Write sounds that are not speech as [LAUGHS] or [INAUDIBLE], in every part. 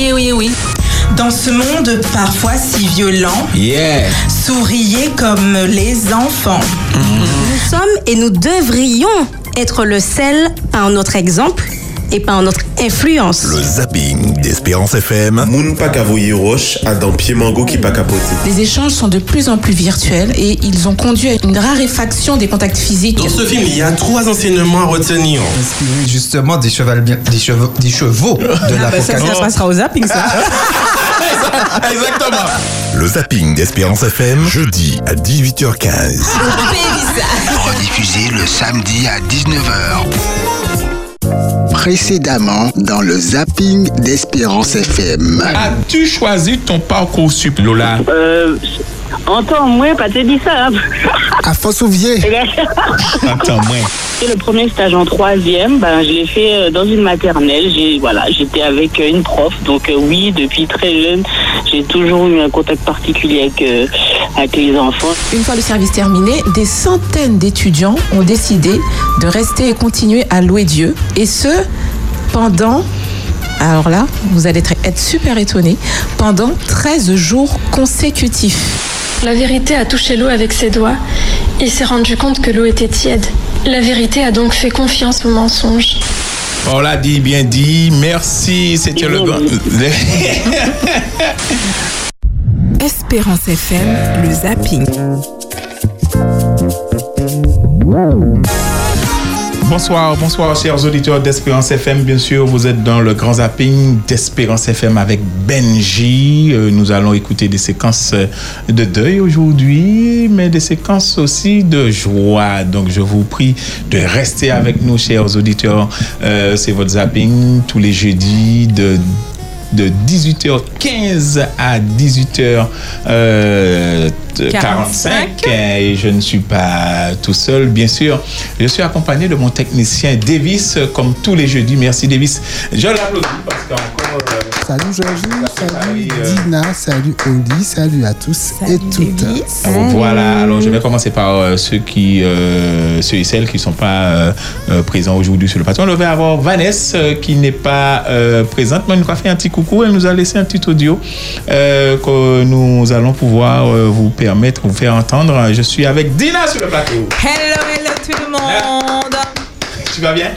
oui, oui, oui. Dans ce monde parfois si violent, Yeah. souriez comme les enfants. Nous sommes et nous devrions être le sel par notre exemple et par notre influence. Le zapping d'Espérance FM. Moun pa ka voye roche a dan pied mango qui pas capoté. Les échanges sont de plus en plus virtuels et ils ont conduit à une raréfaction des contacts physiques. Dans ce film, il y a trois enseignements à retenir. Inspiré justement des chevaux, des chevaux, des chevaux de Ah bah ça, ça passera au zapping ça. [LAUGHS] Exactement. Le zapping d'Espérance FM. Jeudi à 18h15. Rediffusé le samedi à 19h. Précédemment dans le zapping d'Espérance FM. As-tu choisi ton parcours sup, Lola? Euh, entends, moi, pas te dire ça. hein. À Fossouvier. [LAUGHS] Attends, moi. Et le premier stage en troisième, ben, je l'ai fait euh, dans une maternelle. J'ai, voilà, j'étais avec euh, une prof. Donc euh, oui, depuis très jeune, j'ai toujours eu un contact particulier avec, euh, avec les enfants. Une fois le service terminé, des centaines d'étudiants ont décidé de rester et continuer à louer Dieu. Et ce, pendant, alors là, vous allez être- être super étonnés, pendant 13 jours consécutifs. La vérité a touché l'eau avec ses doigts. Il s'est rendu compte que l'eau était tiède. La vérité a donc fait confiance au mensonge. On l'a dit, bien dit. Merci. C'était le grand. Espérance FM, le zapping. Bonsoir, bonsoir, chers auditeurs d'Espérance FM. Bien sûr, vous êtes dans le grand zapping d'Espérance FM avec Benji. Euh, Nous allons écouter des séquences euh, de deuil aujourd'hui, mais des séquences aussi de joie. Donc, je vous prie de rester avec nous, chers auditeurs. Euh, C'est votre zapping tous les jeudis de de 18h15 à 18h45 et je ne suis pas tout seul bien sûr. Je suis accompagné de mon technicien Davis euh, comme tous les jeudis. Merci Davis. Je l'applaudis parce qu'encore euh, Salut Georgie, salut euh, Dina, salut Oli, salut à tous et toutes. Oh, Voilà, alors je vais commencer par euh, ceux qui, euh, ceux et celles qui ne sont pas euh, euh, présents aujourd'hui sur le plateau. On va avoir Vanessa euh, qui n'est pas euh, présente, mais nous a fait un petit coucou. Elle nous a laissé un petit audio euh, que nous allons pouvoir euh, vous permettre, vous faire entendre. Je suis avec Dina sur le plateau. Hello, hello tout le monde. Tu vas bien?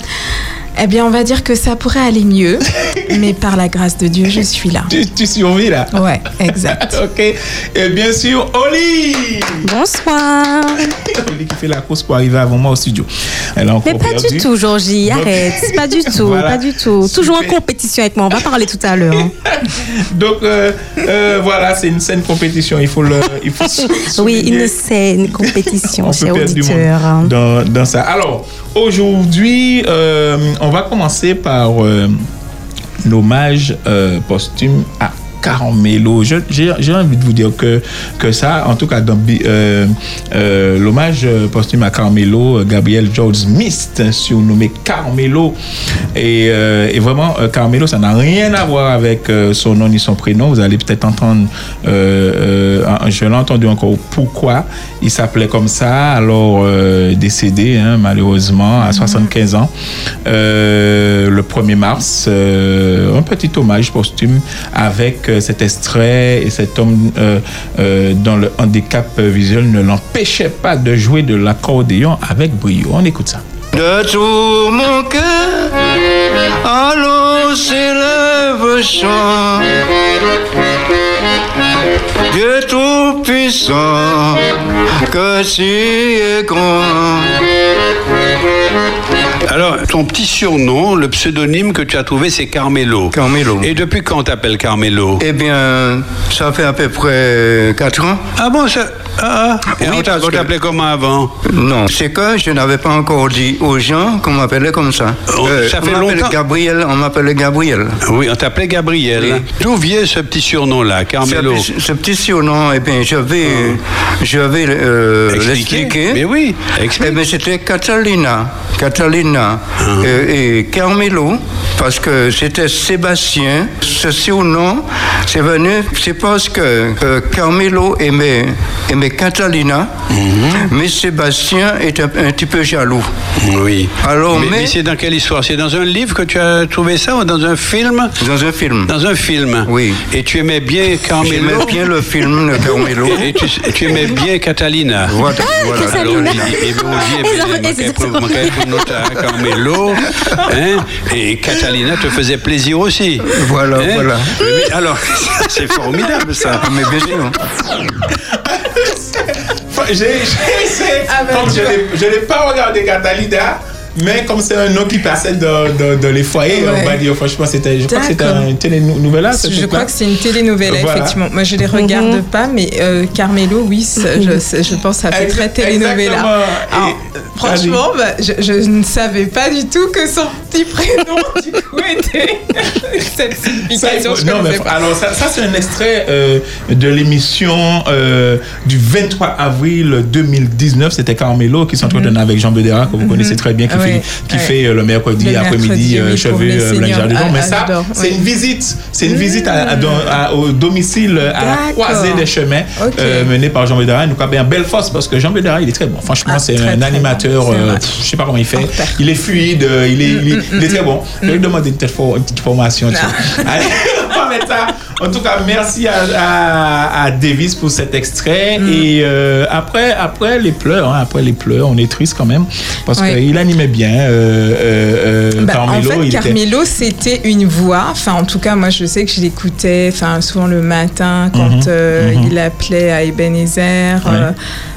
Eh bien, on va dire que ça pourrait aller mieux, [LAUGHS] mais par la grâce de Dieu, je suis là. tu, tu survis là Ouais, exact. [LAUGHS] Ok. Et bien sûr, Oli Bonsoir. [LAUGHS] Oli qui fait la course pour arriver avant moi au studio. Elle a encore Mais pas perdu. du tout, Georgie. Donc- Arrête. Pas du tout. Voilà. Pas du tout. Toujours en compétition avec moi. On va parler tout à l'heure. hein. Donc euh, euh, voilà, c'est une saine compétition. Il faut le, il faut Oui, une saine compétition, On cher perdre du monde auditeur. Dans, dans ça. Alors aujourd'hui, euh, on va commencer par euh, l'hommage euh, posthume à Carmelo. J'ai envie de vous dire que, que ça, en tout cas, euh, euh, l'hommage euh, posthume à Carmelo, Gabriel George Smith, surnommé Carmelo. Et, vraiment, Carmelo, ça n'a rien à voir avec son nom ni son prénom. Vous allez peut-être entendre, je l'ai entendu encore, pourquoi il s'appelait comme ça, alors décédé hein, malheureusement à 75 ans, le 1er mars. un petit hommage posthume avec cet extrait et cet homme euh, euh, dont le handicap visuel ne l'empêchait pas de jouer de l'accordéon avec brio. On écoute ça. De tout mon cœur, allons s'élève chant. Dieu tout-puissant, que tu es grand. Alors, ton petit surnom, le pseudonyme que tu as trouvé, c'est Carmelo. Carmelo. Et depuis quand on t'appelle Carmelo? Eh bien, ça fait à peu près 4 ans. Ah bon, ça. Ah, et Oui, on on t'appelait comment avant? Non, c'est que je n'avais pas encore dit aux gens qu'on m'appelait comme ça. Oh, ça on fait m'appelait longtemps. Gabriel, on m'appelait Gabriel. Oui, on t'appelait Gabriel. Oui. D'où vient ce petit surnom-là, Carmelo? Ce, ce petit surnom, eh bien, je vais, je vais euh, Expliquer. l'expliquer. Mais oui, Eh explique. bien, c'était Catalina. Catalina Catalina et, et Carmelo, parce que c'était Sébastien. Ce surnom, c'est venu, c'est parce que euh, Carmelo aimait, aimait Catalina, mais Sébastien était un, un petit peu jaloux. Oui. Alors, mais, mais- mais c'est dans quelle histoire? C'est dans un livre que tu as trouvé ça ou dans un film? Dans un film. Dans un film. Oui. Et tu aimais bien Carmelo? J'aimais bien le film de Carmelo. Et, et tu, et tu aimais bien Catalina? Voilà, voilà. Alors, [LAUGHS] Carmelo. hein, et Catalina te faisait plaisir aussi. Voilà, Hein voilà. Mais- mais alors, [LAUGHS] c'est formidable ça. Mais bien J'ai essayé, Ah, ben, l'ai- je n'ai pas regardé Catalina, mais comme c'est un nom qui passait dans, dans, dans les foyers, Ouais. on va dire, franchement, c'était, je crois que c'était une télénouvelle. Je crois que c'est une télénovela, Voilà. effectivement. Moi, je les regarde pas, mais euh, Euh, oui, ça, je, je pense que ça fait très télénovela. Exactement. Alors, franchement, bah, je, je ne savais pas du tout que son petit prénom, du [LAUGHS] cette Ça, signification. non, mais alors ça, ça, c'est un extrait euh, de l'émission euh, du 23 avril 2019. C'était Carmelo qui s'entretenait avec Jean Bedera, que vous connaissez très bien, qui Mhm. Fait, ouais, qui ouais. fait euh, le mercredi après-midi cheveux seniors. de Ah, Mais ça, c'est une visite. C'est une visite à, à- dans- à- au domicile, à la croisée des chemins, Ok. euh, mené par Jean Bedera. Nous avons belle force parce que Jean Bedera, il est très bon. Franchement, Ah, c'est un très animateur. bon. Je sais pas comment il fait. Il est fluide, il est, il est, il est très bon. Je lui demander for- une dessus. Allez, [LAUGHS] on va mettre ça. En tout cas, merci à, à, à Davis pour cet extrait. Et euh, après, après les pleurs, hein, après les pleurs, on est triste quand même parce Ouais. qu'il animait bien. Euh, euh, Bah, Carmelo, en fait, Carmelo, c'était une voix. Enfin, en tout cas, moi, je sais que je l'écoutais. Enfin, souvent le matin quand Mhm, euh, mhm. il appelait à Ebenezer.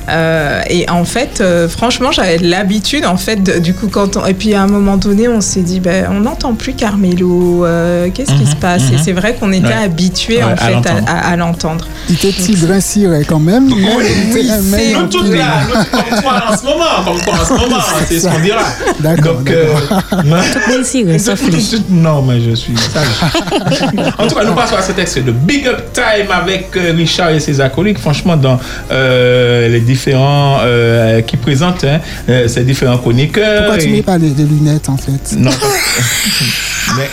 euh, et en fait, euh, franchement, j'avais l'habitude, en fait, de- du coup, quand on- et puis à un moment donné, on s'est dit, ben, on n'entend plus Carmelo. euh, Qu'est-ce qui Mhm, se passe? Et c'est vrai qu'on était Ouais. Habitué Ouais, en à fait l'entendre. à, l'entendre. Il était tigre ciré quand même? était un mec Nous toutes là, nous, comme toi en ce moment, comme toi en ce moment, [LAUGHS] c'est ce qu'on dira. D'accord, Donc, euh, non. [LAUGHS] sauf [LAUGHS] Non, mais je suis sage. en tout cas, nous passons à cet extrait de Big Up Time avec euh, Richard et ses acolytes. Franchement, dans euh, les différents euh, qui présentent hein, euh, ces différents chroniqueurs. Pourquoi tu et- mets pas les, les lunettes en fait? Non. mais-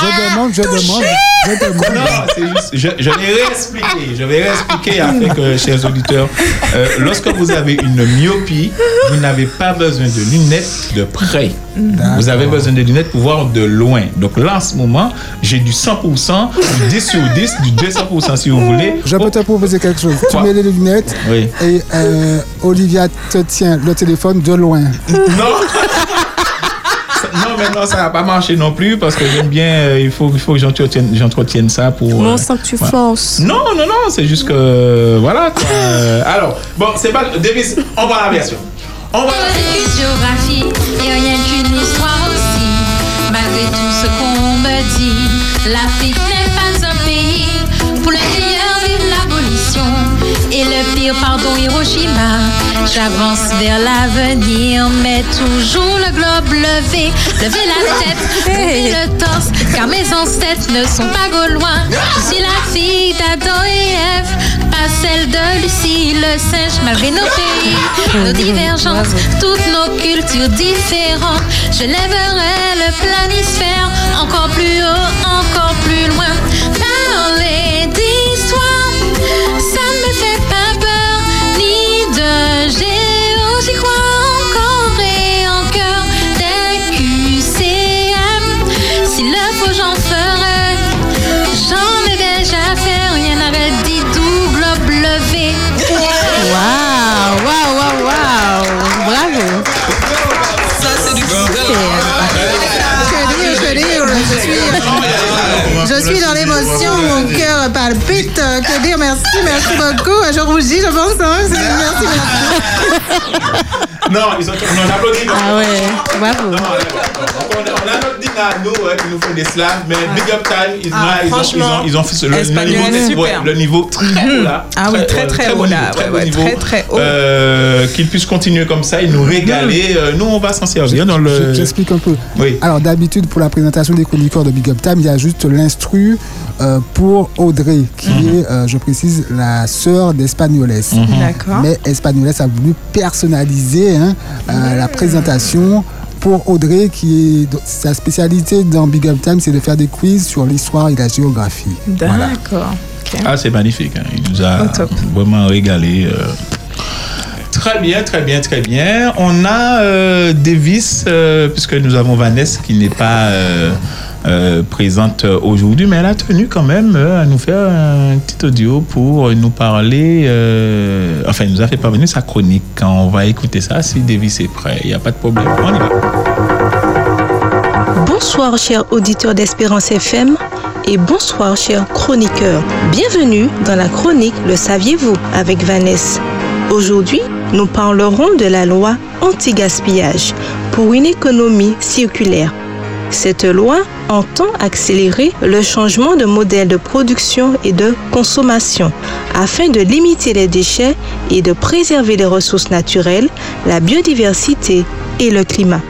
Je demande, je demande, je demande. Non, c'est juste, je, je vais réexpliquer, je vais réexpliquer afin que, chers auditeurs, euh, lorsque vous avez une myopie, vous n'avez pas besoin de lunettes de près. Vous avez besoin de lunettes pour voir de loin. Donc là, en ce moment, j'ai du 100%, du 10 sur 10, du 200% si vous voulez. Je peux te proposer quelque chose. Tu mets les lunettes Oui. et euh, Olivia te tient le téléphone de loin. Non Non, mais non, ça va pas marcher non plus parce que j'aime bien, euh, il faut, il faut que j'entretienne, j'entretienne ça pour. Mais on euh, sent que tu voilà. forces. Non, non, non, c'est juste que. Voilà. quoi. Euh, alors, bon, c'est pas. Davis, on va à la version. On va. Géographie et rien qu'une histoire aussi. Malgré tout ce qu'on me dit, l'Afrique Pardon, Hiroshima. J'avance vers l'avenir, mais toujours le globe levé. Lever la [LAUGHS] tête, lever le torse, car mes ancêtres ne sont pas gaulois. Je suis la fille d'Adam et Ève, pas celle de Lucie le singe, malgré nos pays, nos divergences, toutes nos cultures différentes. Je lèverai le planisphère encore plus haut, encore plus loin. Palpite. Que dire, merci, merci beaucoup. Je rougis, je pense. Hein, [LAUGHS] merci, merci. Non, ils ont. On applaudit. Ah ouais, bravo. Non, on, on a notre dîner nous hein, qui nous font des slams, mais Big Up Time, ils, Ah, là, ils, ont, ils, franchement, ont, ils ont fait ce- le, niveau, super. ouais, le niveau très haut là. Ah oui, très, très bon haut, là, ouais, ouais, très, très haut. Euh, Qu'ils puissent continuer comme ça et nous régaler. Euh, nous, on va s'en servir dans le. Je- J'explique un peu. Oui. Alors d'habitude pour la présentation des chroniqueurs de Big Up Time, il y a juste l'instru euh, pour Audrey, qui Mhm. est, euh, je précise, la sœur d'Espagnoles. D'accord. Mais Espagnoles a voulu personnaliser hein, euh, la présentation pour Audrey, qui est sa spécialité dans Big Up Time, c'est de faire des quiz sur l'histoire et la géographie. D'accord. Ah, c'est magnifique. hein. Il nous a vraiment régalé. euh. Très bien, très bien, très bien. On a euh, Davis, euh, puisque nous avons Vanessa qui n'est pas euh, euh, présente aujourd'hui, mais elle a tenu quand même euh, à nous faire un petit audio pour nous parler. euh, enfin, elle nous a fait parvenir sa chronique. On va écouter ça si Davis est prêt. Il n'y a pas de problème. On y va. Bonsoir chers auditeurs d'Espérance FM et bonsoir chers chroniqueurs. Bienvenue dans la chronique Le saviez-vous avec Vanessa. Aujourd'hui, nous parlerons de la loi anti-gaspillage pour une économie circulaire. Cette loi entend accélérer le changement de modèle de production et de consommation afin de limiter les déchets et de préserver les ressources naturelles, la biodiversité et le climat.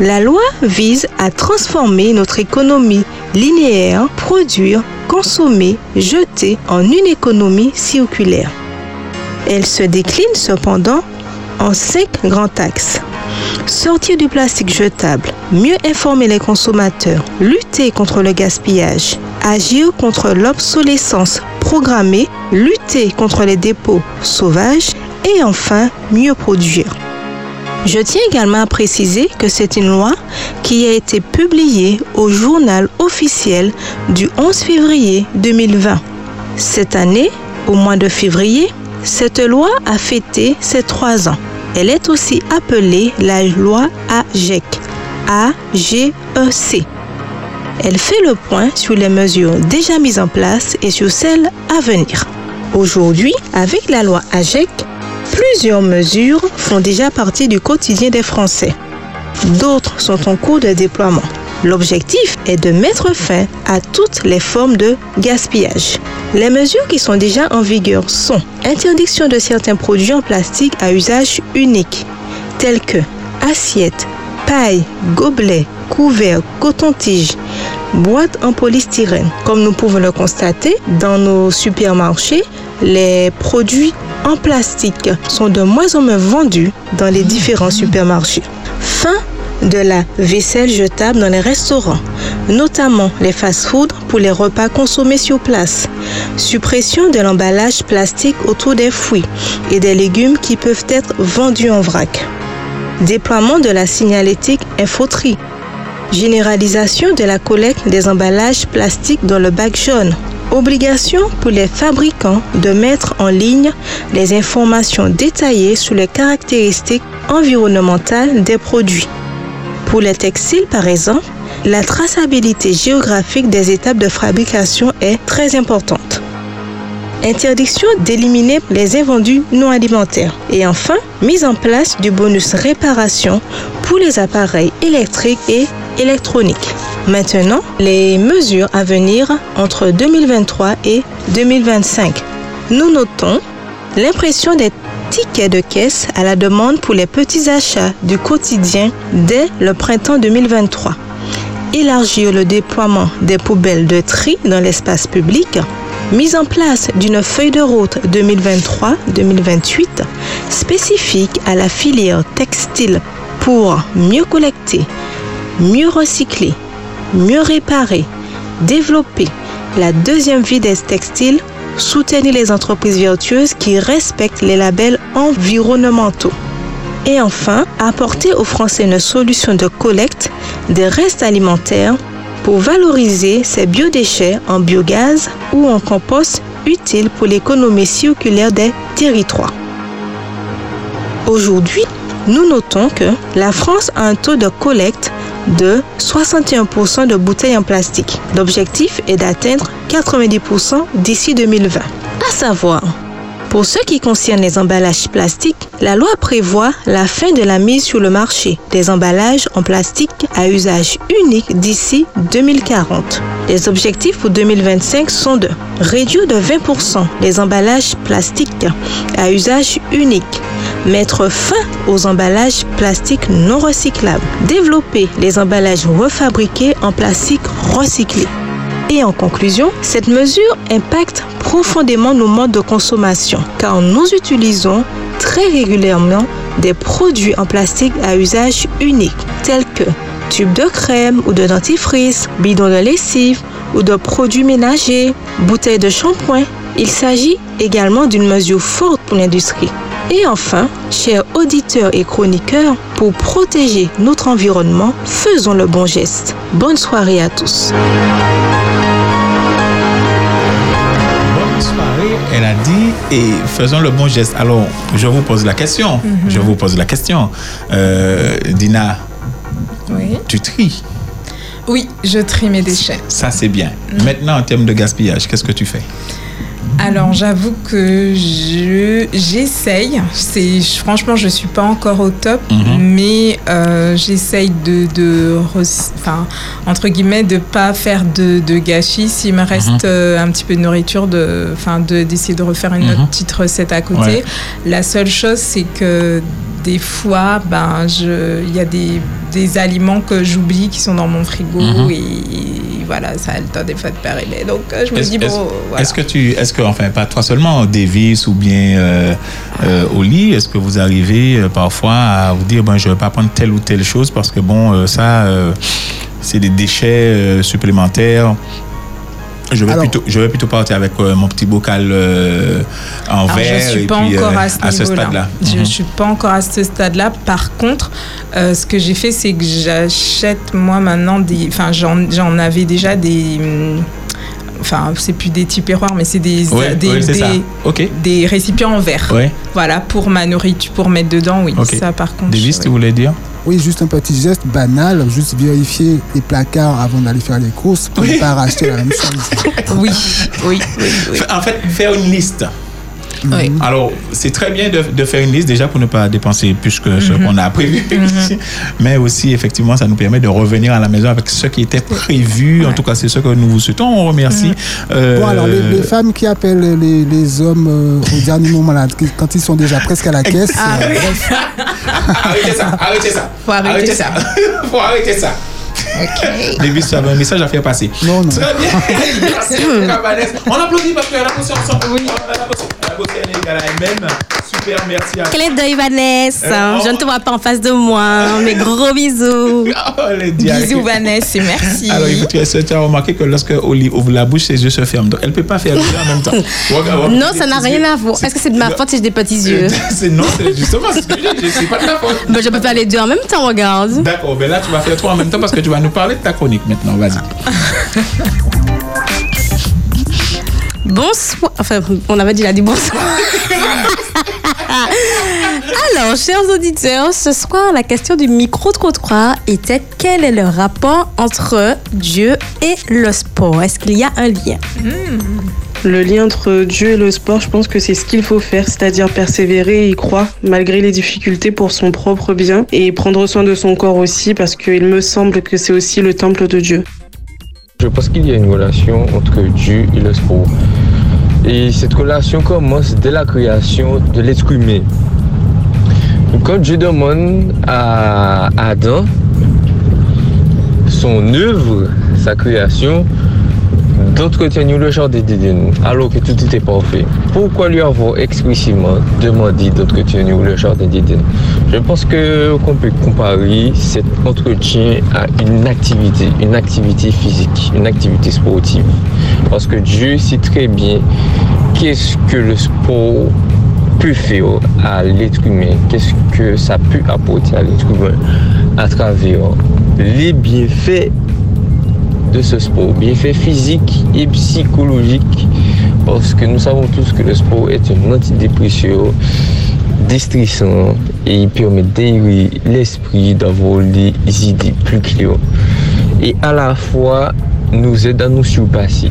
La loi vise à transformer notre économie linéaire, produire, consommer, jeter en une économie circulaire. Elle se décline cependant en cinq grands axes. Sortir du plastique jetable, mieux informer les consommateurs, lutter contre le gaspillage, agir contre l'obsolescence programmée, lutter contre les dépôts sauvages et enfin mieux produire. Je tiens également à préciser que c'est une loi qui a été publiée au journal officiel du 11 février 2020. Cette année, au mois de février, cette loi a fêté ses trois ans. Elle est aussi appelée la loi AGEC. A-G-E-C. Elle fait le point sur les mesures déjà mises en place et sur celles à venir. Aujourd'hui, avec la loi AGEC, plusieurs mesures font déjà partie du quotidien des Français. D'autres sont en cours de déploiement. L'objectif est de mettre fin à toutes les formes de gaspillage. Les mesures qui sont déjà en vigueur sont interdiction de certains produits en plastique à usage unique, tels que assiettes, pailles, gobelets, couverts, coton-tige, boîtes en polystyrène. Comme nous pouvons le constater, dans nos supermarchés, les produits en plastique sont de moins en moins vendus dans les différents supermarchés. Fin de la vaisselle jetable dans les restaurants, notamment les fast-foods pour les repas consommés sur place. Suppression de l'emballage plastique autour des fruits et des légumes qui peuvent être vendus en vrac. Déploiement de la signalétique infoterie. Généralisation de la collecte des emballages plastiques dans le bac jaune. Obligation pour les fabricants de mettre en ligne les informations détaillées sur les caractéristiques environnementales des produits. Pour les textiles, par exemple, la traçabilité géographique des étapes de fabrication est très importante. Interdiction d'éliminer les invendus non alimentaires. Et enfin, mise en place du bonus réparation pour les appareils électriques et électroniques. Maintenant, les mesures à venir entre 2023 et 2025. Nous notons l'impression des tickets de caisse à la demande pour les petits achats du quotidien dès le printemps 2023. Élargir le déploiement des poubelles de tri dans l'espace public. Mise en place d'une feuille de route 2023-2028 spécifique à la filière textile pour mieux collecter, mieux recycler, mieux réparer, développer la deuxième vie des textiles, soutenir les entreprises vertueuses qui respectent les labels environnementaux. Et enfin, apporter aux Français une solution de collecte des restes alimentaires pour valoriser ces biodéchets en biogaz ou en compost utile pour l'économie circulaire des territoires. Aujourd'hui, nous notons que la France a un taux de collecte de 61% de bouteilles en plastique. L'objectif est d'atteindre 90% d'ici 2020. À savoir, pour ce qui concerne les emballages plastiques, la loi prévoit la fin de la mise sur le marché des emballages en plastique à usage unique d'ici 2040. Les objectifs pour 2025 sont de réduire de 20% les emballages plastiques à usage unique, mettre fin aux emballages plastiques non recyclables, développer les emballages refabriqués en plastique recyclé. Et en conclusion, cette mesure impacte profondément nos modes de consommation car nous utilisons très régulièrement des produits en plastique à usage unique, tels que tubes de crème ou de dentifrice, bidons de lessive ou de produits ménagers, bouteilles de shampoing. Il s'agit également d'une mesure forte pour l'industrie. Et enfin, chers auditeurs et chroniqueurs, pour protéger notre environnement, faisons le bon geste. Bonne soirée à tous. Elle a dit, et faisons le bon geste. Alors, je vous pose la question. Mhm. Je vous pose la question. Euh, Dina, Oui. tu tries. Oui, je trie mes déchets. Ça, c'est bien. Mhm. Maintenant, en termes de gaspillage, qu'est-ce que tu fais? Alors j'avoue que je j'essaye. C'est franchement je suis pas encore au top, Mhm. mais euh, j'essaye de, de enfin entre guillemets de pas faire de, de gâchis. S'il me reste Mhm. euh, un petit peu de nourriture, de enfin de d'essayer de refaire une Mhm. autre petite recette à côté. Ouais. La seule chose c'est que des fois, ben, je, il y a des, des aliments que j'oublie qui sont dans mon frigo et, voilà, ça a le temps des fois de périmer. Donc, euh, je me dis, bon, est-ce- voilà. est-ce que tu, est-ce que, enfin, pas toi seulement, Davis ou bien euh, euh, Oli, est-ce que vous arrivez euh, parfois à vous dire, ben, je vais pas prendre telle ou telle chose parce que bon, euh, ça, c'est des déchets supplémentaires. Je vais, Alors- plutôt, je vais plutôt partir avec euh, mon petit bocal euh, en verre je suis et pas puis encore euh, à ce stade-là. Je Mhm. suis pas encore à ce stade-là. Par contre, euh, ce que j'ai fait, c'est que j'achète moi maintenant des. Enfin, j'en j'en avais déjà des. hum, Enfin, c'est plus des tupperwares, mais c'est des, Ouais, des, ouais, des, récipients en verre. Ouais. Voilà, pour ma nourriture, pour mettre dedans, oui. Ok. Ça, par contre. Davis, tu voulais dire? Oui, juste un petit geste banal, juste vérifier les placards avant d'aller faire les courses pour ne pas racheter la même chose. [LAUGHS] Oui, oui, oui, oui. En fait, faire une liste. Oui. Alors, c'est très bien de, de faire une liste déjà pour ne pas dépenser plus que ce Mhm. qu'on a prévu. [LAUGHS] Mais aussi, effectivement, ça nous permet de revenir à la maison avec ce qui était prévu. En tout cas, c'est ce que nous vous souhaitons. On remercie. Euh, Bon, alors, les, les femmes qui appellent les, les hommes euh, au dernier moment, là, quand ils sont déjà presque à la caisse, Ah, euh, oui. arrêtez ça, arrêtez ça. Faut arrêter ça. [LAUGHS] Faut arrêter ça. Davis, tu avais un message à faire passer. Non, non. Très bien. Merci. On applaudit parce qu'elle a bossé ensemble. Oui. Elle a bossé. Elle a bossé, elle est égale à elle-même. Super, merci à Clin d'œil, Vanessa. Euh, Je ne te vois pas en face de moi. Mes gros bisous. Oh, les diacres. Bisous, Vanessa, et merci. Alors, tu as remarqué que lorsque Oli ouvre la bouche, ses yeux se ferment. Donc, elle ne peut pas faire les deux en même temps. [LAUGHS] Regarde, Non, les ça n'a rien yeux. à voir. Est-ce que c'est de ma faute si j'ai des petits yeux? [LAUGHS] C'est non, c'est justement ce que je dis. C'est pas de ta faute. ben, Je peux faire les deux en même temps, regarde. D'accord, mais là, tu vas faire trois en même temps parce que tu vas nous parler de ta chronique maintenant. Vas-y. Bonsoir. Enfin, on avait déjà dit bonsoir. [LAUGHS] [LAUGHS] Alors, chers auditeurs, ce soir, la question du micro-trottoir était quel est le rapport entre Dieu et le sport? Est-ce qu'il y a un lien? Le lien entre Dieu et le sport, je pense que c'est ce qu'il faut faire, c'est-à-dire persévérer et y croire malgré les difficultés pour son propre bien et prendre soin de son corps aussi parce qu'il me semble que c'est aussi le temple de Dieu. Je pense qu'il y a une relation entre Dieu et le sport. Et cette relation commence dès la création de l'être humain. Quand Dieu demande à Adam son œuvre, sa création, d'entretenir le jardin d'Éden alors que tout était parfait. Pourquoi lui avoir explicitement demandé d'entretenir le jardin d'Éden Je pense que qu'on peut comparer cet entretien à une activité, une activité physique, une activité sportive. Parce que Dieu sait très bien qu'est-ce que le sport peut faire à l'être humain, qu'est-ce que ça peut apporter à l'être humain à travers les bienfaits de ce sport, bienfaits physiques et psychologiques, parce que nous savons tous que le sport est un antidépresseur distressant et il permet d'aérer l'esprit, d'avoir les idées plus claires et à la fois nous aide à nous surpasser,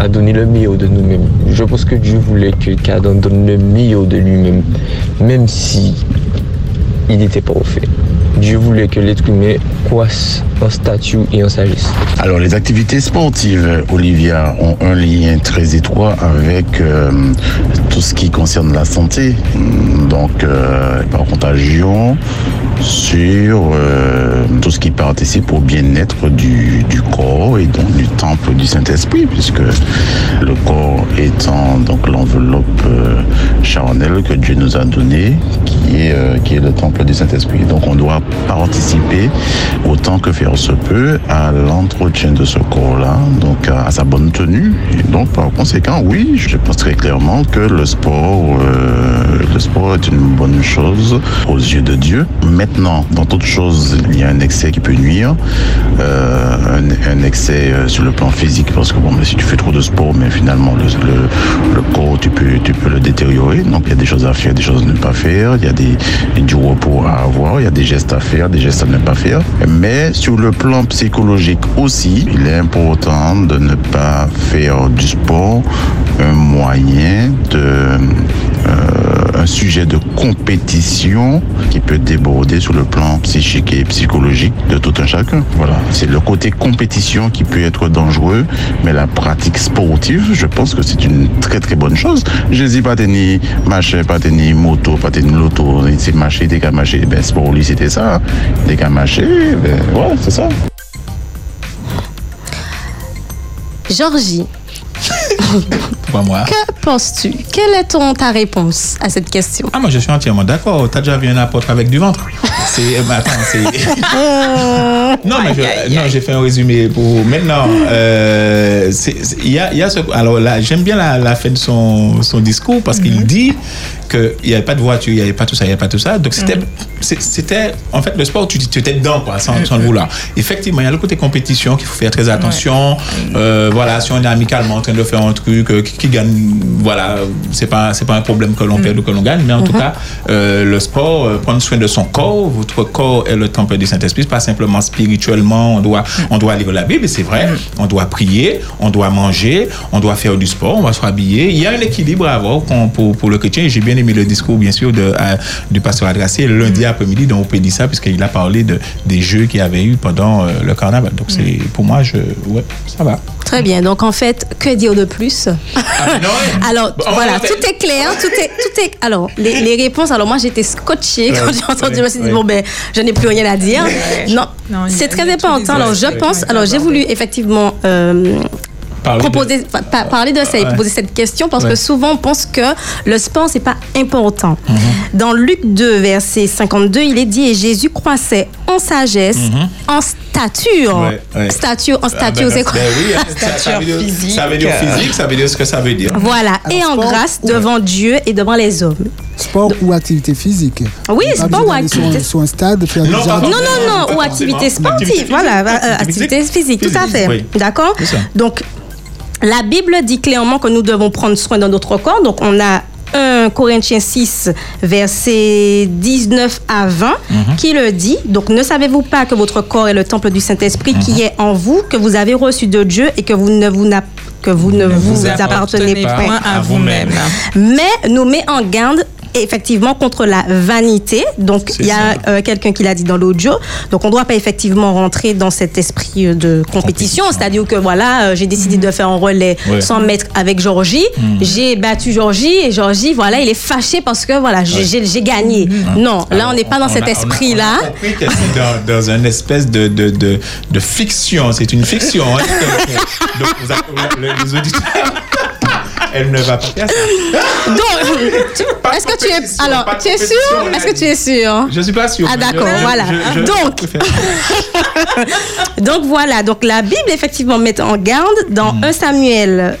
à donner le meilleur de nous-mêmes. Je pense que Dieu voulait que qu'Adam donne le meilleur de lui-même, même si il était parfait. Dieu voulait que l'être humain croisse en statut et en sagesse. Alors, les activités sportives, Olivia, ont un lien très étroit avec euh, tout ce qui concerne la santé. Donc, euh, par contagion, sur euh, tout ce qui participe au bien-être du, corps et donc du temple du Saint-Esprit, puisque le corps étant donc l'enveloppe euh, charnelle que Dieu nous a donnée, qui est, euh, qui est le temple du Saint-Esprit. Donc on doit participer autant que faire se peut à l'entretien de ce corps-là, donc à, sa bonne tenue. Et donc par conséquent, oui, je pense très clairement que le sport, le sport est une bonne chose aux yeux de Dieu. Maintenant, dans toute chose, il y a un excès qui peut nuire, euh, un, excès euh, sur le plan physique, parce que bon, mais si tu fais trop de sport, mais finalement le, corps, tu peux, tu peux le détériorer. Donc il y a des choses à faire, des choses à ne pas faire, il y a du repos à avoir, il y a des gestes à faire, des gestes à ne pas faire. Mais sur le plan psychologique aussi, il est important de ne pas faire du sport un moyen de euh, un sujet de compétition qui peut déborder sur le plan psychique et psychologique de tout un chacun. Voilà, c'est le côté compétition qui peut être dangereux, mais la pratique sportive, je pense que c'est une très très bonne chose. Je dis pas tenir machin, pas tenir moto, pas tenir l'auto, c'est marcher, des cas marcher. Ben sport lui c'était ça, hein. des cas marcher, ben ouais, c'est ça. Georgie, Pourquoi moi que penses-tu? Quelle est ton, ta réponse à cette question? Ah, moi, je suis entièrement d'accord. T'as déjà vu un apôtre avec du ventre C'est. mais attends, c'est. [LAUGHS] [LAUGHS] non, mais je- non, j'ai fait un résumé pour. Maintenant, euh, il y, a, y a ce. Alors là, j'aime bien la, la fin de son, son discours parce qu'il dit qu'il n'y avait pas de voiture, il n'y avait pas tout ça, il n'y avait pas tout ça. Donc c'était. c'est- C'était. En fait, le sport, tu, tu étais dedans, quoi, sans, sans le vouloir. Effectivement, il y a le côté compétition qu'il faut faire très attention. Euh, voilà, si on est amicalement en train de faire un truc euh, qui, qui gagne, voilà, c'est pas, c'est pas un problème que l'on perde ou que l'on gagne, mais en tout Mhm. cas, euh, le sport, euh, prendre soin de son corps, votre corps est le temple du Saint-Esprit, pas simplement spirituellement, on doit, on doit lire la Bible, c'est vrai, on doit prier, on doit manger, on doit faire du sport, on va se rhabiller. Il y a un équilibre à avoir pour, pour le chrétien. J'ai bien aimé le discours, bien sûr, de, euh, du pasteur Adracier lundi après-midi, dont on peut dire ça, puisqu'il a parlé de, des jeux qu'il y avait eu pendant le carnaval. Donc, c'est, pour moi, je, ouais, ça va. Très bien. Donc en fait, que dire de plus? [LAUGHS] Alors Bon, on voilà, tout est clair, tout est, tout est. Alors les, les réponses. Alors moi j'étais scotchée quand Ouais, j'ai entendu. ouais, Je me suis dit ouais. bon ben je n'ai plus rien à dire. Ouais. Non, Non, c'est très important. Alors je pense. Alors j'ai voulu effectivement. euh, Parler proposer, pa- pa- parler de ça et Ouais. poser cette question parce Ouais. que souvent on pense que le sport c'est pas important. Mhm. Dans Luc 2 verset 52, il est dit et Jésus croissait en sagesse, Mhm. en stature. Ouais, ouais. Stature, en Ah, stature, ben, c'est quoi ben oui, hein, [LAUGHS] ça, ça veut dire, ça veut dire physique, ça veut dire ce que ça veut dire. Voilà, et en grâce devant Dieu et devant les hommes. Sport ou activité physique? Oui, On sport ou d'aller sur activité- Sur un stade, faire Non, jardin. Non, non, non, ou activité sportive, voilà, euh, activité physique, tout à fait. Oui. D'accord? Donc, la Bible dit clairement que nous devons prendre soin de notre corps. Donc, on a 1 Corinthiens 6, versets 19 à 20, Mhm. qui le dit. Donc, ne savez-vous pas que votre corps est le temple du Saint-Esprit qui est en vous, que vous avez reçu de Dieu et que vous ne vous, que vous, ne vous, vous appartenez pas à vous-même. mais nous met en garde effectivement contre la vanité. Donc il y a euh, quelqu'un qui l'a dit dans l'audio. Donc on ne doit pas effectivement rentrer dans cet esprit euh, de compétition, c'est-à-dire que voilà, euh, j'ai décidé de faire un relais Ouais. 100 mètres avec Georgie, Mhm. j'ai battu Georgie et Georgie voilà, il est fâché parce que voilà, j'ai- Ouais. gagné. Non, là on n'est pas dans cet esprit-là. dans, dans une espèce de, de, de, de fiction. C'est une fiction. hein. [LAUGHS] Donc, vous avez- les auditeurs, elle ne va pas faire ça. [LAUGHS] Donc, [LAUGHS] est-ce que tu es alors tu es sûr? Est-ce que tu es sûr? Je suis pas sûr. Ah d'accord, voilà. je- je- Donc, [LAUGHS] donc voilà, donc la Bible effectivement met en garde dans 1 Samuel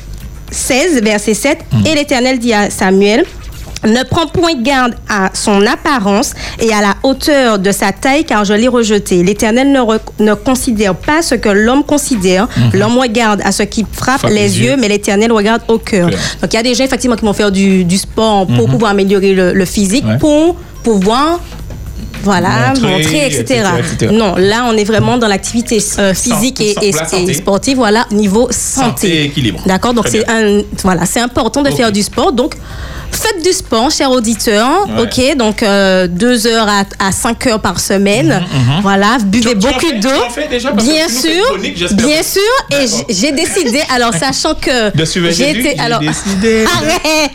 16, verset 7, et l'Éternel dit à Samuel, ne prends point garde à son apparence et à la hauteur de sa taille, car je l'ai rejeté. L'Éternel ne, re- ne considère pas ce que l'homme considère. Mhm. L'homme regarde à ce qui frappe Frappe les les yeux, yeux. mais l'Éternel regarde au cœur. Donc il y a des gens effectivement qui vont faire du, du sport pour Mhm. pouvoir améliorer le, le physique, Ouais. pour pouvoir voilà, Montrer, montrer, etc. etc., etc. Non, là, on est vraiment dans l'activité euh, physique et, sportive, voilà, niveau Santé santé. et équilibre. D'accord, donc c'est voilà, c'est important de faire du sport. Donc, faites du sport, cher auditeur. Ouais. Ok, donc euh, deux heures à, à 5 heures par semaine. mhm. Voilà, buvez Tu- beaucoup d'eau. Bien sûr, bien sûr. Et j'ai décidé, alors sachant que [LAUGHS] De j'ai été, alors décidé. [LAUGHS] arrête.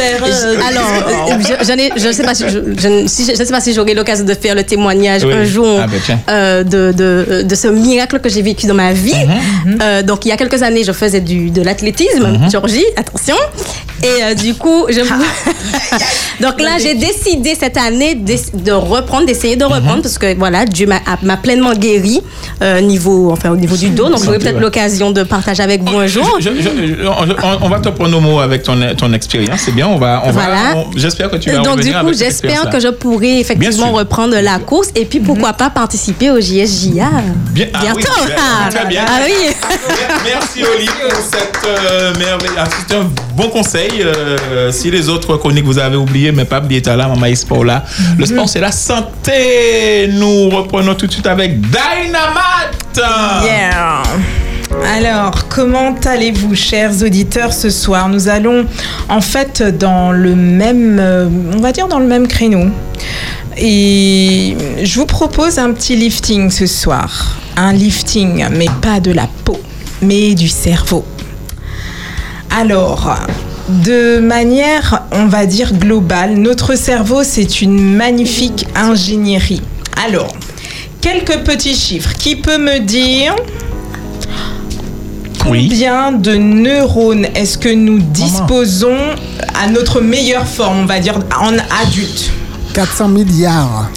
Euh, Je- alors, euh, je, j'en ai- je ne sais pas si je, je ne- si je- je ne sais pas si j'aurai l'occasion de faire le témoignage Oui. un jour Ah, ben, euh, de, de, de ce miracle que j'ai vécu dans ma vie. Euh, donc, il y a quelques années, je faisais du, de l'athlétisme, Georgie, attention. Et euh, du coup, je... [LAUGHS] donc là, j'ai décidé cette année de reprendre, d'essayer de reprendre, parce que voilà, Dieu m'a pleinement guéri euh, niveau, enfin, au niveau du dos. Donc, j'aurai peut-être Ouais. l'occasion de partager avec vous un jour. Je- je- je- on, on va te prendre nos mots avec ton, ton expérience, c'est bien. On va, on Voilà. J'espère que tu vas Donc du coup, j'espère que je pourrai effectivement reprendre la course et puis pourquoi pas participer au JSJA Bien, ah bientôt. bien, Ah, très bien. ah oui. Merci Oli pour cette euh, merveille. Ah, C'est un bon conseil. euh, si les autres chroniques vous avez oublié, mais pas oublier là, Maman Sport là. Le sport c'est la santé. Nous reprenons tout de suite avec Dynamite. Yeah. Alors, comment allez-vous, chers auditeurs, ce soir? Nous allons en fait dans le même, euh, on va dire dans le même créneau. Et je vous propose un petit lifting ce soir. Un lifting, mais pas de la peau, mais du cerveau. Alors, de manière, on va dire, globale, notre cerveau, c'est une magnifique ingénierie. Alors, quelques petits chiffres. Qui peut me dire combien de neurones est-ce que nous disposons à notre meilleure forme, on va dire, en adulte 400 milliards.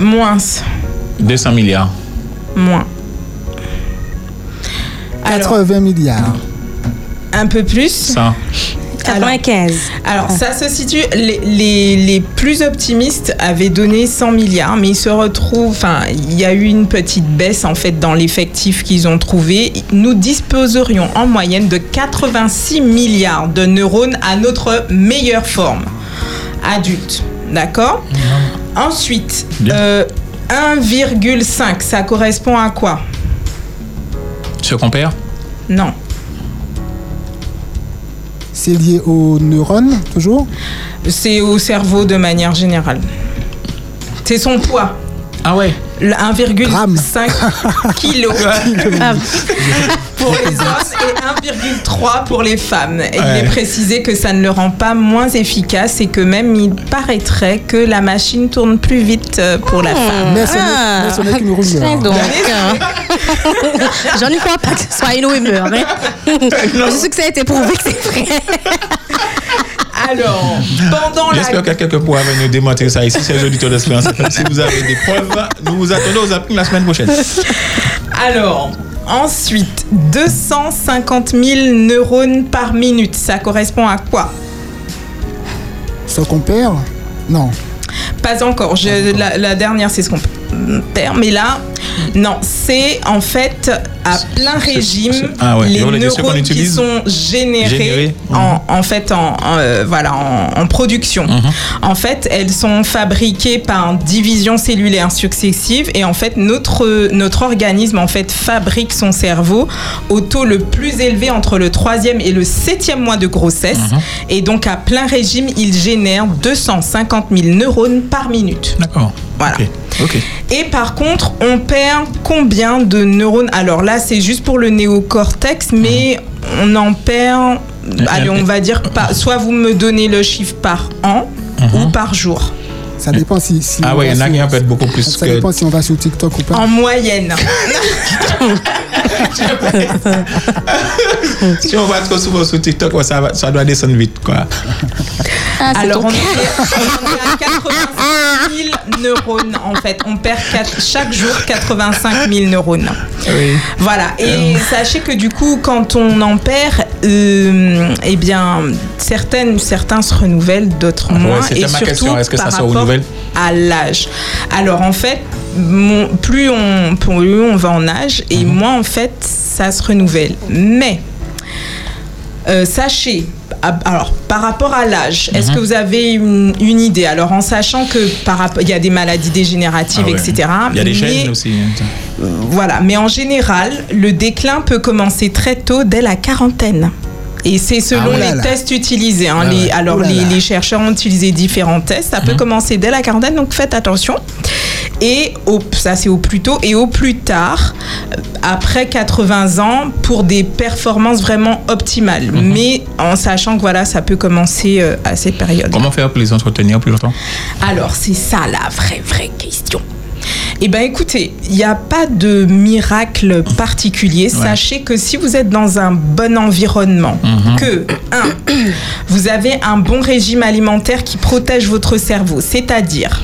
Moins. 200 milliards. Moins. 80 milliards. Un peu plus 100. 95. Alors, ça se situe. Les, les- les plus optimistes avaient donné 100 milliards, mais ils se retrouvent. Enfin, il y a eu une petite baisse en fait dans l'effectif qu'ils ont trouvé. Nous disposerions en moyenne de 86 milliards de neurones à notre meilleure forme adulte. D'accord? Ensuite, euh, 1,5, ça correspond à quoi? Ce qu'on perd? Non. C'est lié aux neurones, toujours C'est au cerveau de manière générale. C'est son poids. Ah ouais. Le 1,5 [LAUGHS] kg pour [LAUGHS] les hommes et 1,3 pour les femmes. Et Il est précisé que ça ne le rend pas moins efficace et que même il paraîtrait que la machine tourne plus vite euh, pour la femme. Mais ce n'est- Ah. donc. J'en ai crois pas que ce soit une rumeur. Mais... [LAUGHS] Je suis que ça a été prouvé que c'est vrai. [LAUGHS] Alors, pendant la J'espère que quelqu'un pourra venir démontrer ça ici, c'est les auditeurs d'Espérance. [LAUGHS] Si vous avez des preuves, nous vous attendons aux appels la semaine prochaine. [LAUGHS] Alors, ensuite, 250 000 neurones par minute. Ça correspond à quoi? Ce qu'on perd Non. Pas encore. Je- la, la dernière, c'est ce qu'on perd. Mais là, non, c'est en fait à plein régime Ah ouais, les neurones qui sont générés, en, en fait en, en, euh, voilà en, en production. Mhm. En fait, elles sont fabriquées par division cellulaire successive et en fait notre notre organisme en fait fabrique son cerveau au taux le plus élevé entre le troisième et le septième mois de grossesse Mhm. et donc à plein régime il génère 250 000 neurones par minute. D'accord. Voilà. Et par contre, on perd combien de neurones? Alors là, c'est juste pour le néocortex, mais on en perd, allez, on va dire, pas, soit vous me donnez le chiffre par an ou par jour. Ça dépend si. si Ah ouais, il y en a qui en perdent beaucoup plus Ça que. dépend si on va sur TikTok ou pas. En moyenne. [LAUGHS] [LAUGHS] [LAUGHS] Si on va trop souvent sur TikTok, ouais, ça, va- ça doit descendre vite, quoi. Alors, on, est, on est à 85 000 neurones, en fait. On perd quatre- chaque jour 85 000 neurones. Voilà. Et sachez que du coup, quand on en perd, euh, eh bien, certaines, certains se renouvellent, d'autres Ouais, moins. et ma surtout question, est-ce que ça par se rapport renouvelle à l'âge. Alors, en fait, mon- plus, on, plus on va en âge, et Mhm. moins, en fait, ça se renouvelle. Mais, euh, sachez, alors par rapport à l'âge, est-ce Mhm. que vous avez une, une idée? Alors en sachant que par il y a des maladies dégénératives, Ah ouais. etc. Il y a des chaînes aussi. hein. Voilà, mais en général, le déclin peut commencer très tôt, dès la quarantaine. Et c'est selon Ah, là les là. tests utilisés. hein. Ah Les- alors, les, chercheurs ont utilisé différents tests. Ça peut commencer dès la quarantaine, donc faites attention. Et au, ça, c'est au plus tôt. Et au plus tard, après 80 ans, pour des performances vraiment optimales. Mais en sachant que voilà, ça peut commencer euh, à cette période. Comment faire pour les entretenir plus longtemps? Alors, c'est ça la vraie, vraie question. Eh bien, écoutez, il n'y a pas de miracle particulier. Sachez que si vous êtes dans un bon environnement, Mhm. que, un, vous avez un bon régime alimentaire qui protège votre cerveau, c'est-à-dire,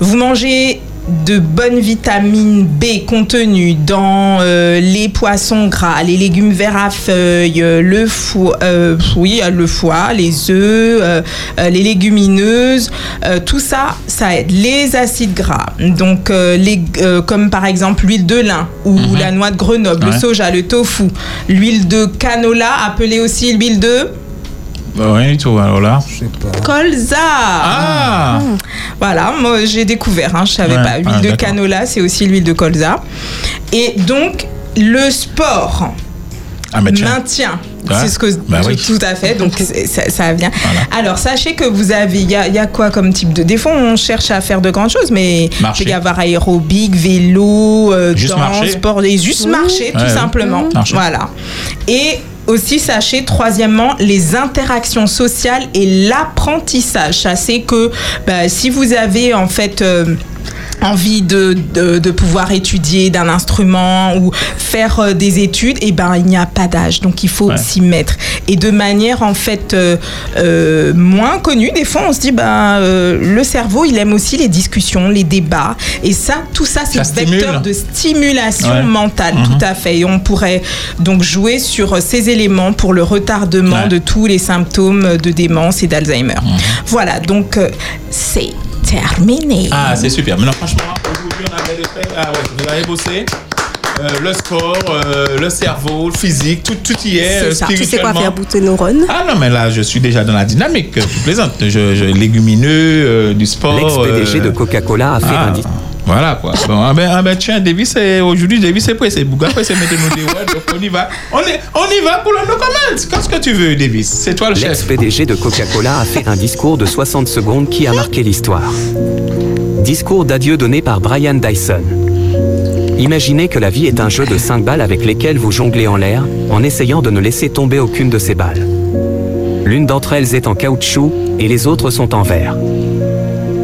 vous mangez de bonnes vitamines B contenues dans euh, les poissons gras, les légumes verts à feuilles, euh, le foie, euh, oui, le foie, les œufs, euh, les légumineuses, tout ça, ça aide. Les acides gras, donc les, comme par exemple l'huile de lin ou la noix de Grenoble, Ouais. le soja, le tofu, l'huile de canola, appelée aussi l'huile de Rien du tout, alors là. colza. Ah Voilà, moi j'ai découvert, hein, je savais Ouais, pas. Huile ah, de canola, c'est aussi l'huile de colza. Et donc, le sport Ah, maintient. Ouais. C'est ce que Bah tout, oui. tout à fait. Donc ça, ça vient. Alors sachez que vous avez, il y, a- il y a quoi comme type de. Fois on cherche à faire de grandes choses, mais Marcher. il peut y avoir aérobic, vélo, euh, Juste danse, marcher. sport, et juste marcher tout Ouais, simplement. Marcher. Voilà. Et aussi, sachez, troisièmement, les interactions sociales et l'apprentissage. Sachez que bah, si vous avez en fait. euh, envie de, de, de pouvoir étudier d'un instrument ou faire euh, des études, et ben il n'y a pas d'âge, donc il faut Ouais. s'y mettre. Et de manière en fait euh, euh, moins connue, des fois on se dit ben le cerveau il aime aussi les discussions, les débats, et ça, tout ça c'est Ça vecteur de stimulation Ouais. mentale, Mhm. tout à fait. Et on pourrait donc jouer sur ces éléments pour le retardement Ouais. de tous les symptômes de démence et d'Alzheimer. Mhm. Voilà, donc c'est terminé. Ah, c'est super. Maintenant, franchement, aujourd'hui, on avait des faits. Ah ouais, vous avez bossé. Euh, le sport, euh, le cerveau, le physique, tout, tout y est. euh, C'est ça. Tu sais quoi faire pour tes neurones Ah non, mais là, je suis déjà dans la dynamique. euh, Tu plaisantes. Je, je, légumineux, euh, du sport. L'ex-PDG euh, de Coca-Cola a fait ah, un. Voilà quoi. Ah ben, ah ben tiens, Davis, aujourd'hui, Davis est pressé. Bouga pressé, mettez-nous des words, donc on y va. On, est, on y va pour le no comment. Qu'est-ce que tu veux, Davis? C'est toi le chef. L'ex-PDG de Coca-Cola a fait un discours de 60 secondes qui a marqué l'histoire. Discours d'adieu donné par Brian Dyson. Imaginez que la vie est un jeu de 5 balles avec lesquelles vous jonglez en l'air, en essayant de ne laisser tomber aucune de ces balles. L'une d'entre elles est en caoutchouc et les autres sont en verre.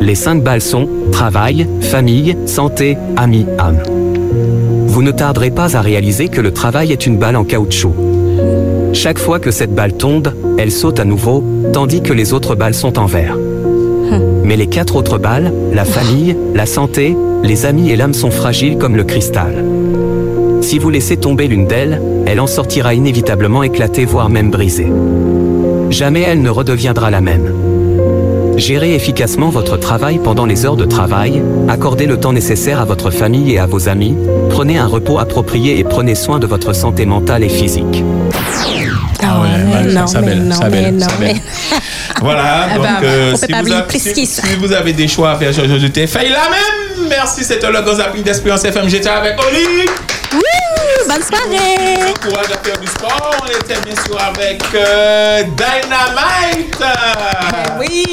Les 5 balles sont travail, famille, santé, amis, âme. Vous ne tarderez pas à réaliser que le travail est une balle en caoutchouc. Chaque fois que cette balle tombe, elle saute à nouveau, tandis que les autres balles sont en verre. Mais les quatre autres balles, la famille, la santé, les amis et l'âme sont fragiles comme le cristal. Si vous laissez tomber l'une d'elles, elle en sortira inévitablement éclatée, voire même brisée. Jamais elle ne redeviendra la même. Gérez efficacement votre travail pendant les heures de travail, accordez le temps nécessaire à votre famille et à vos amis, prenez un repos approprié et prenez soin de votre santé mentale et physique. Ah ouais, ouais, non, ça mais belle, non, ça mais belle, non, ça [LAUGHS] belle. Voilà, Ah donc bah, euh, on peut si, pas vous avez, plus si- qui ça. si vous avez des choix à faire, je, je, je t'ai fait la même. Merci, c'était le gros zapping d'Espérance FM. J'étais avec Oli. Wouh, bonne soirée. Courage à faire du sport. On était bien sûr avec euh, Dynamite. Oui.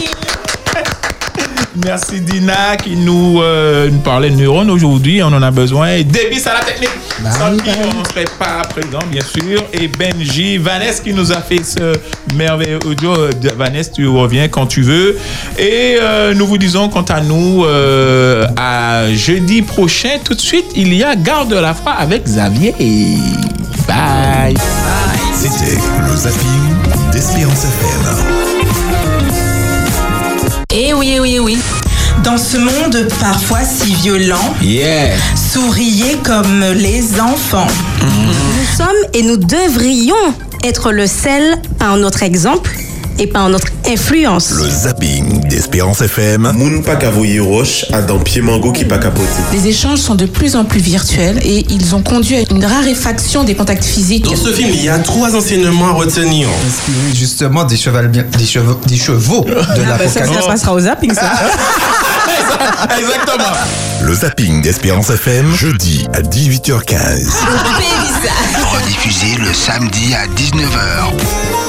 Merci Dina qui nous, euh, nous parlait de neurones aujourd'hui. On en a besoin. Et Davis à la technique. Sans qui on ne serait pas présent, bien sûr. Et Benji, Vanessa qui nous a fait ce merveilleux audio. Euh, Vanessa, tu reviens quand tu veux. Et euh, nous vous disons, quant à nous, euh, à jeudi prochain, tout de suite, il y a Garde de la foi avec Xavier. Bye. C'était le zapping d'Espérance FM. Eh oui, eh oui, eh oui. Dans ce monde parfois si violent, Yeah. souriez comme les enfants. Nous sommes et nous devrions être le sel par notre exemple et par notre influence. Le zapping d'Espérance FM. Moun roche a dan pied mango qui pa capote. Les échanges sont de plus en plus virtuels et ils ont conduit à une raréfaction des contacts physiques. Dans ce film, il y a trois enseignements à retenir. Inspiré justement des chevaux, des chevaux, des chevaux de Ah bah ça, ça l'apocalypse. passera au zapping, ça. [LAUGHS] Exactement. Le zapping d'Espérance FM, jeudi à 18h15. Rediffusé le samedi à 19h.